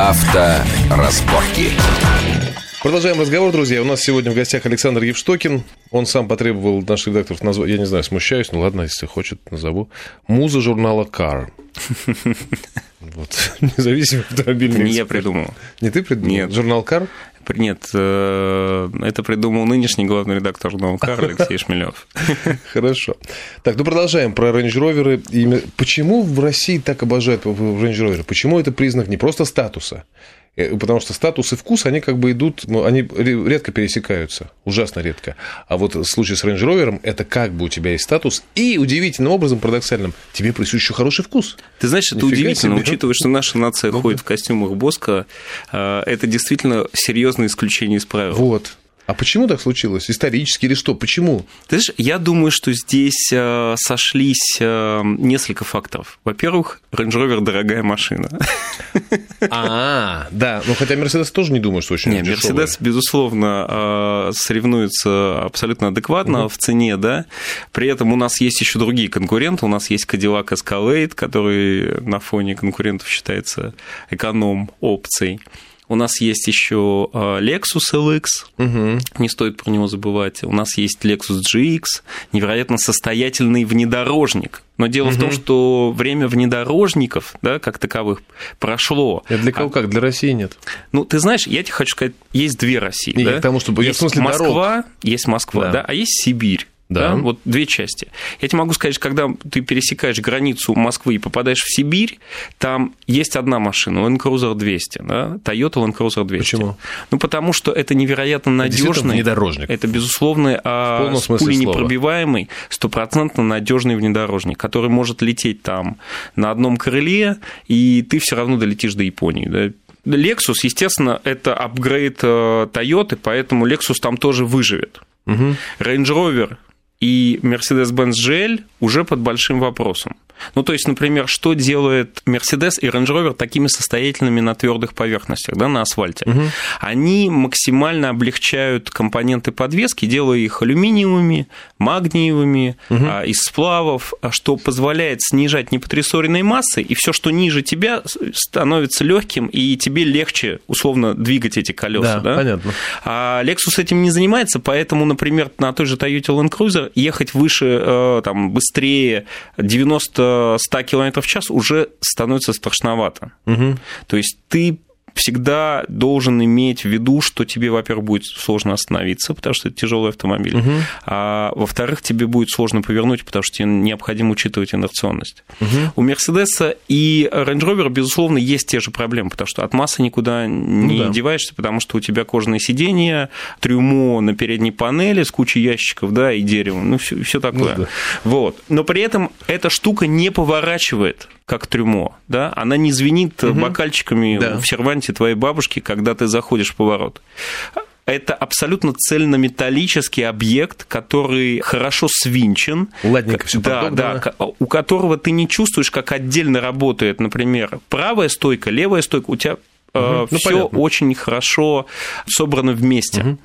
Авторазборки. Продолжаем разговор, друзья. У нас сегодня в гостях Александр Евштокин. Он сам потребовал наших редакторов назвать, я не знаю, смущаюсь, ну ладно, если хочет, назову. Муза журнала Car. Вот. Независимый автомобильный Не я придумал. Не ты придумал? Нет. Журнал Car? Нет, э, это придумал нынешний главный редактор журнала «Кар» Алексей Шмелев. Хорошо. Так, ну продолжаем про Range Rover. Почему в России так обожают Range Rover? Почему это признак не просто статуса? Э, потому что статус и вкус, они как бы идут, ну, они редко пересекаются, ужасно редко. А вот в случае с Range Rover это как бы у тебя есть статус, и удивительным образом, парадоксальным, тебе присущ еще хороший вкус. Ты знаешь, это Нифига удивительно, себе. учитывая, что наша нация ну, ходит в костюмах Боска, э, это действительно серьезное исключение из правил. Вот. А почему так случилось? Исторически или что? Почему? Ты знаешь, я думаю, что здесь э, сошлись э, несколько факторов. Во-первых, Range Rover дорогая машина. А, да. Ну, хотя Mercedes тоже не думаю, что очень Нет, Mercedes, безусловно, э, соревнуется абсолютно адекватно в цене, да. При этом у нас есть еще другие конкуренты. У нас есть Cadillac Escalade, который на фоне конкурентов считается эконом-опцией. У нас есть еще а, Lexus LX, угу. не стоит про него забывать. У нас есть Lexus GX, невероятно состоятельный внедорожник. Но дело угу. в том, что время внедорожников, да, как таковых, прошло. Это для кого а... как? Для России нет? Ну, ты знаешь, я тебе хочу сказать, есть две России. Не, да? потому что есть в смысле Москва, дорог. есть Москва, да. да, а есть Сибирь. Да. да. Вот две части. Я тебе могу сказать, что когда ты пересекаешь границу Москвы и попадаешь в Сибирь, там есть одна машина, Land Cruiser 200, да, Toyota Land Cruiser 200. Почему? Ну, потому что это невероятно надежный. внедорожник. Это, безусловно, а, пули непробиваемый, стопроцентно надежный внедорожник, который может лететь там на одном крыле, и ты все равно долетишь до Японии. Да? Lexus, естественно, это апгрейд э, Toyota, поэтому Lexus там тоже выживет. Угу. Range Rover и Mercedes-Benz GL уже под большим вопросом. Ну, то есть, например, что делает Mercedes и Range Rover такими состоятельными на твердых поверхностях, да, на асфальте? Угу. Они максимально облегчают компоненты подвески, делая их алюминиевыми, магниевыми, угу. из сплавов, что позволяет снижать непотрессоренной массы, и все, что ниже тебя, становится легким, и тебе легче, условно, двигать эти колеса. Да, да? понятно. А Lexus этим не занимается, поэтому, например, на той же Toyota Land Cruiser ехать выше, э, там, быстрее 90 100 км в час уже становится страшновато. Угу. То есть ты всегда должен иметь в виду, что тебе, во-первых, будет сложно остановиться, потому что это тяжелый автомобиль, угу. а во-вторых, тебе будет сложно повернуть, потому что тебе необходимо учитывать инерционность. Угу. У Мерседеса и Range Rover, безусловно, есть те же проблемы, потому что от массы никуда не ну, да. деваешься, потому что у тебя кожаные сиденья, трюмо на передней панели с кучей ящиков, да, и дерева, ну, все, все такое. Ну, да. Вот. Но при этом эта штука не поворачивает как трюмо, да, она не звенит угу. бокальчиками да. в серванте твоей бабушки, когда ты заходишь в поворот это абсолютно цельнометаллический объект, который хорошо свинчен. Ладненько все да, да, у которого ты не чувствуешь, как отдельно работает, например, правая стойка, левая стойка. У тебя угу. ну, все понятно. очень хорошо собрано вместе. Угу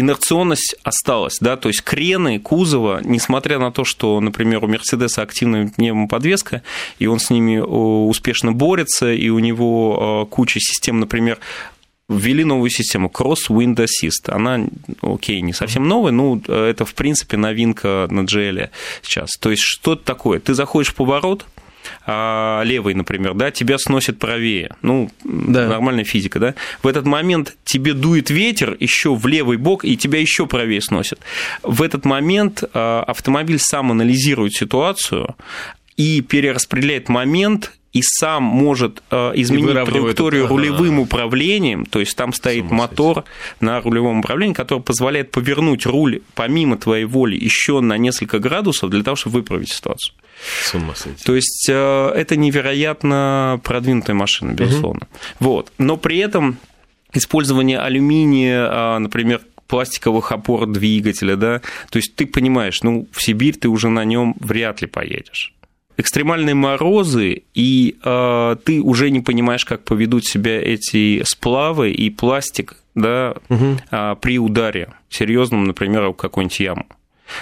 инерционность осталась, да, то есть крены кузова, несмотря на то, что, например, у Мерседеса активная пневмоподвеска, и он с ними успешно борется, и у него куча систем, например, ввели новую систему Cross Wind Assist. Она, окей, не совсем новая, но это, в принципе, новинка на GL сейчас. То есть, что это такое? Ты заходишь в поворот, а, левый, например, да, тебя сносит правее. Ну, да. нормальная физика, да. В этот момент тебе дует ветер еще в левый бок, и тебя еще правее сносит. В этот момент а, автомобиль сам анализирует ситуацию и перераспределяет момент и сам может а, изменить траекторию это. рулевым ага. управлением, то есть там стоит мотор на рулевом управлении, который позволяет повернуть руль помимо твоей воли еще на несколько градусов для того, чтобы выправить ситуацию. С ума сойти. То есть э, это невероятно продвинутая машина, безусловно. Угу. Вот. Но при этом использование алюминия, а, например, пластиковых опор двигателя, да, то есть ты понимаешь, ну, в Сибирь ты уже на нем вряд ли поедешь экстремальные морозы, и э, ты уже не понимаешь, как поведут себя эти сплавы и пластик да, угу. э, при ударе серьезном, например, в какую-нибудь яму.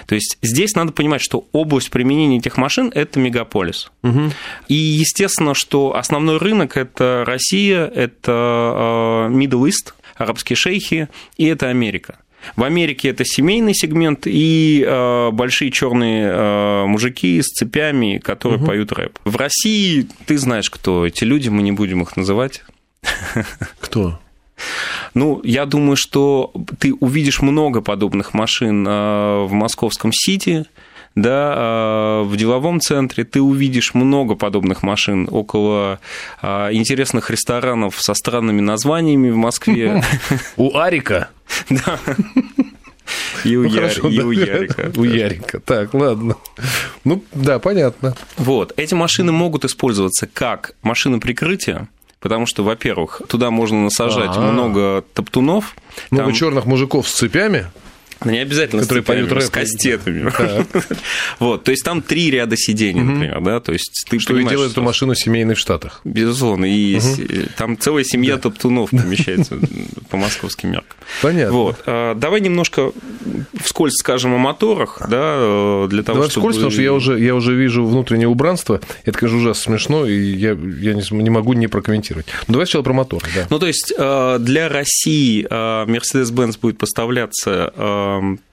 То есть здесь надо понимать, что область применения этих машин – это мегаполис. Угу. И естественно, что основной рынок – это Россия, это э, Middle East, арабские шейхи, и это Америка. В Америке это семейный сегмент и э, большие черные э, мужики с цепями, которые угу. поют рэп. В России ты знаешь, кто эти люди, мы не будем их называть. Кто? Ну, я думаю, что ты увидишь много подобных машин э, в московском Сити, да, э, в деловом центре ты увидишь много подобных машин около э, интересных ресторанов со странными названиями в Москве. У Арика? Да. И у, ну, Яр... хорошо, и да, у Ярика. У Ярика. Так, ладно. Ну, да, понятно. Вот. Эти машины могут использоваться как машины прикрытия, потому что, во-первых, туда можно насажать А-а-а. много топтунов. Много там... черных мужиков с цепями. Не обязательно которые поют рэп. с кастетами. вот, то есть там три ряда сидений, например, да, то есть ты Что и делает эту машину семейной в Штатах. Безусловно, и там целая семья топтунов помещается по московским меркам. Понятно. Вот, а, давай немножко вскользь скажем о моторах, да, э, для того, Давай чтобы... вскользь, потому что я уже, я уже вижу внутреннее убранство, это, конечно, ужасно смешно, и я, я не, могу не прокомментировать. Но давай сначала про моторы, да. Ну, то есть э, для России э, Mercedes-Benz будет поставляться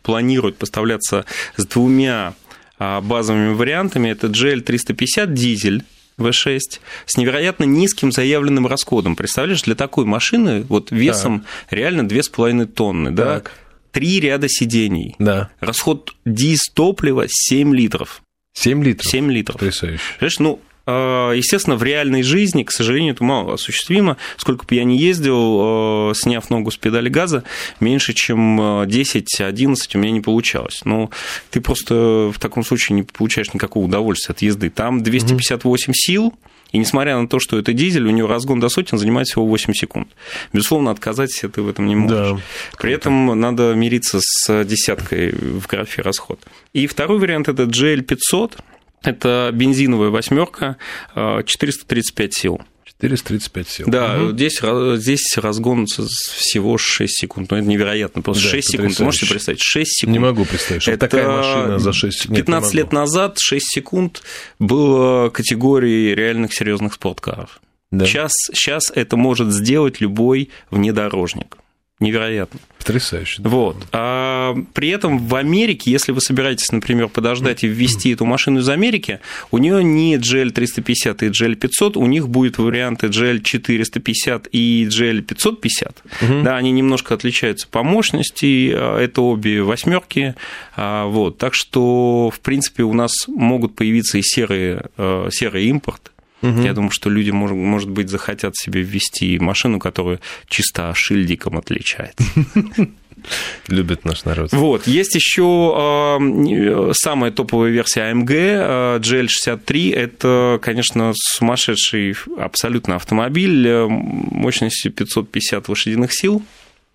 планирует поставляться с двумя а, базовыми вариантами. Это GL350 дизель V6 с невероятно низким заявленным расходом. Представляешь, для такой машины вот весом так. реально 2,5 тонны, так. да? Три ряда сидений. Да. Расход диз топлива 7 литров. 7 литров? 7 литров. Потрясающе. Понимаешь, ну, естественно, в реальной жизни, к сожалению, это мало осуществимо. Сколько бы я ни ездил, а, сняв ногу с педали газа, меньше, чем 10-11 у меня не получалось. Ну, ты просто в таком случае не получаешь никакого удовольствия от езды. Там 258 сил, и несмотря на то, что это дизель, у него разгон до сотен занимает всего 8 секунд. Безусловно, отказаться ты в этом не можешь. Да, При этом надо мириться с десяткой в графе расход. И второй вариант – это GL500. Это бензиновая восьмерка, 435 э, сил. 435 сил. Да, угу. здесь, здесь разгон всего 6 секунд. Ну, это невероятно. Просто да, 6 секунд. Можете представить? 6 секунд. Не могу представить, что это такая машина за 6 секунд. 15 лет назад 6 секунд было категорией реальных серьезных спорткаров. Да. Сейчас, сейчас это может сделать любой внедорожник невероятно. Потрясающе. Вот. А при этом в Америке, если вы собираетесь, например, подождать и ввести эту машину из Америки, у нее не GL350 и GL500, у них будет варианты GL450 и GL550. Угу. Да, они немножко отличаются по мощности, а, это обе восьмерки. А, вот. Так что, в принципе, у нас могут появиться и серые, а, серый импорт, Угу. Я думаю, что люди, может, может быть, захотят себе ввести машину, которая чисто шильдиком отличается. Любит наш народ. Вот. Есть еще э, самая топовая версия AMG э, GL63. Это, конечно, сумасшедший абсолютно автомобиль э, мощностью 550 лошадиных сил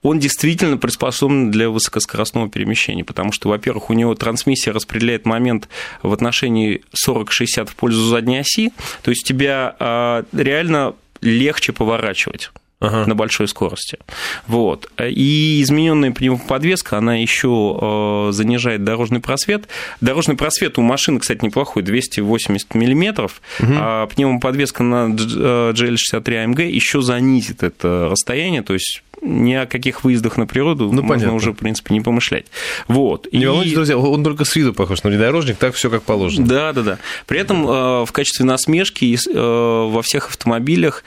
он действительно приспособлен для высокоскоростного перемещения, потому что, во-первых, у него трансмиссия распределяет момент в отношении 40-60 в пользу задней оси, то есть тебя а, реально легче поворачивать ага. на большой скорости. Вот. И измененная пневмоподвеска, она еще э, занижает дорожный просвет. Дорожный просвет у машины, кстати, неплохой, 280 миллиметров, угу. а пневмоподвеска на GL63 AMG еще занизит это расстояние, то есть ни о каких выездах на природу ну, можно понятно. уже, в принципе, не помышлять. Вот. Не и... волнуйтесь, друзья, он только с виду похож на внедорожник, так все как положено. Да, да, да. При этом э, в качестве насмешки э, во всех автомобилях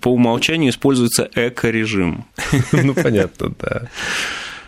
по умолчанию используется эко-режим. Ну, понятно, да.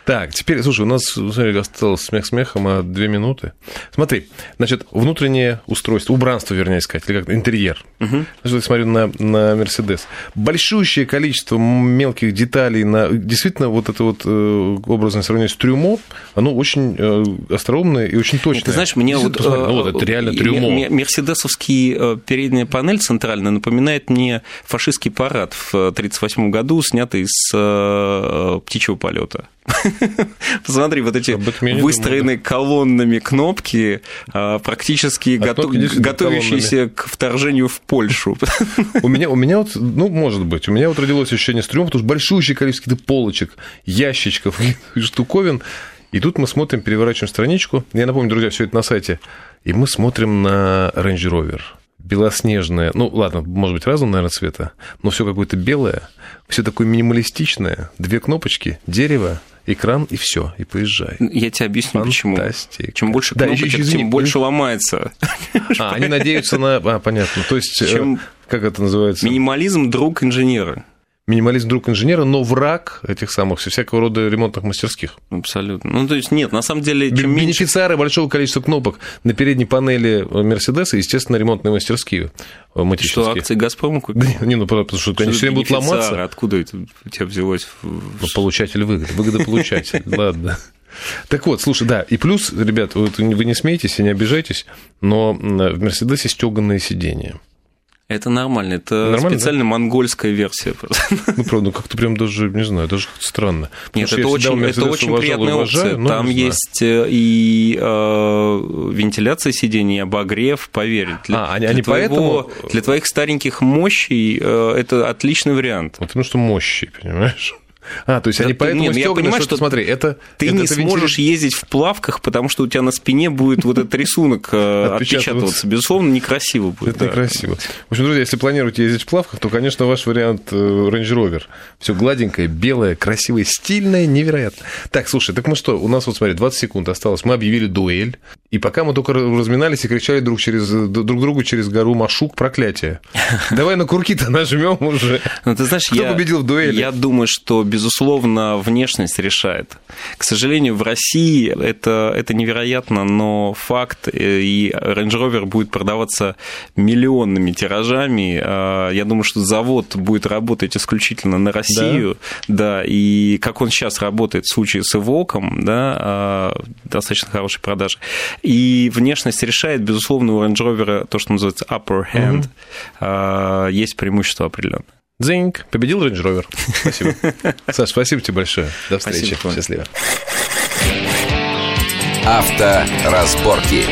Так, теперь, слушай, у нас смотри, осталось смех смехом, а две минуты. Смотри, значит, внутреннее устройство, убранство, вернее сказать, или как интерьер. Угу. Значит, смотрю на, на Мерседес. Большущее количество мелких деталей, на, действительно, вот это вот э, образное сравнение с трюмо, оно очень э, остроумное и очень точное. Ты знаешь, мне вот, посмотри, ну, вот это реально трюмо. Мерседесовский передняя панель центральная напоминает мне фашистский парад в 1938 году, снятый с птичьего полета. Посмотри, вот эти выстроенные колоннами кнопки, а, практически а готовящиеся к вторжению в Польшу. У меня, у меня вот, ну, может быть, у меня вот родилось ощущение с потому что большущее количество полочек, ящичков, штуковин, И тут мы смотрим, переворачиваем страничку. Я напомню, друзья, все это на сайте. И мы смотрим на Range Rover. Белоснежное, ну ладно, может быть, разного, наверное, цвета, но все какое-то белое, все такое минималистичное, две кнопочки, дерево, экран и все, и поезжай. Я тебе объясню, почему. Чем больше кнопочек, да, извини, тем больше ломается. А, они надеются на... А, понятно. То есть, э, Чем... как это называется? Минимализм – друг инженера минимализм друг инженера, но враг этих самых всякого рода ремонтных мастерских. Абсолютно. Ну, то есть, нет, на самом деле, чем Бенефициары меньше... большого количества кнопок на передней панели Мерседеса, естественно, ремонтные мастерские э, Что, акции «Газпрома» купили? Не, ну, потому что, они все будут ломаться. Откуда это у тебя взялось? Ну, получатель выгоды, выгодополучатель, ладно. Так вот, слушай, да, и плюс, ребят, вы не смеетесь и не обижайтесь, но в Мерседесе стеганные сиденья. Это нормально, это нормально, специально да? монгольская версия. Ну, правда, ну как-то прям даже, не знаю, даже странно. Нет, это очень, это очень приятная уважаю, опция. Там есть э, и э, вентиляция сидений, обогрев, поверь. Для, а, они, для, они твоего, поэтому... для твоих стареньких мощей э, это отличный вариант. Потому что мощи, понимаешь? А, то есть да они поэтому нет, я понимаю, что, что смотри, это ты это, не это сможешь вентиль... ездить в плавках, потому что у тебя на спине будет вот этот рисунок э, отпечатываться. Безусловно, некрасиво будет. Это некрасиво. В общем, друзья, если планируете ездить в плавках, то, конечно, ваш вариант э, Range Rover. Все гладенькое, белое, красивое, стильное, невероятно. Так, слушай, так мы что, у нас вот смотри, 20 секунд осталось. Мы объявили дуэль, и пока мы только разминались и кричали друг, через, друг другу через гору Машук проклятие. Давай на курки-то нажмем уже. Ну, ты знаешь, Кто я, победил в дуэли? Я думаю, что безусловно, внешность решает. К сожалению, в России это, это невероятно, но факт, э, и Range Rover будет продаваться миллионными тиражами. А, я думаю, что завод будет работать исключительно на Россию, да, да и как он сейчас работает в случае с Эвоком, да, а, достаточно хорошей продажи. И внешность решает, безусловно, у Range Rover то, что называется upper hand. Угу. Есть преимущество определенное. Дзинг, победил Range Rover. Спасибо. Саш, спасибо тебе большое. До встречи. Спасибо, Счастливо. Авторазборки.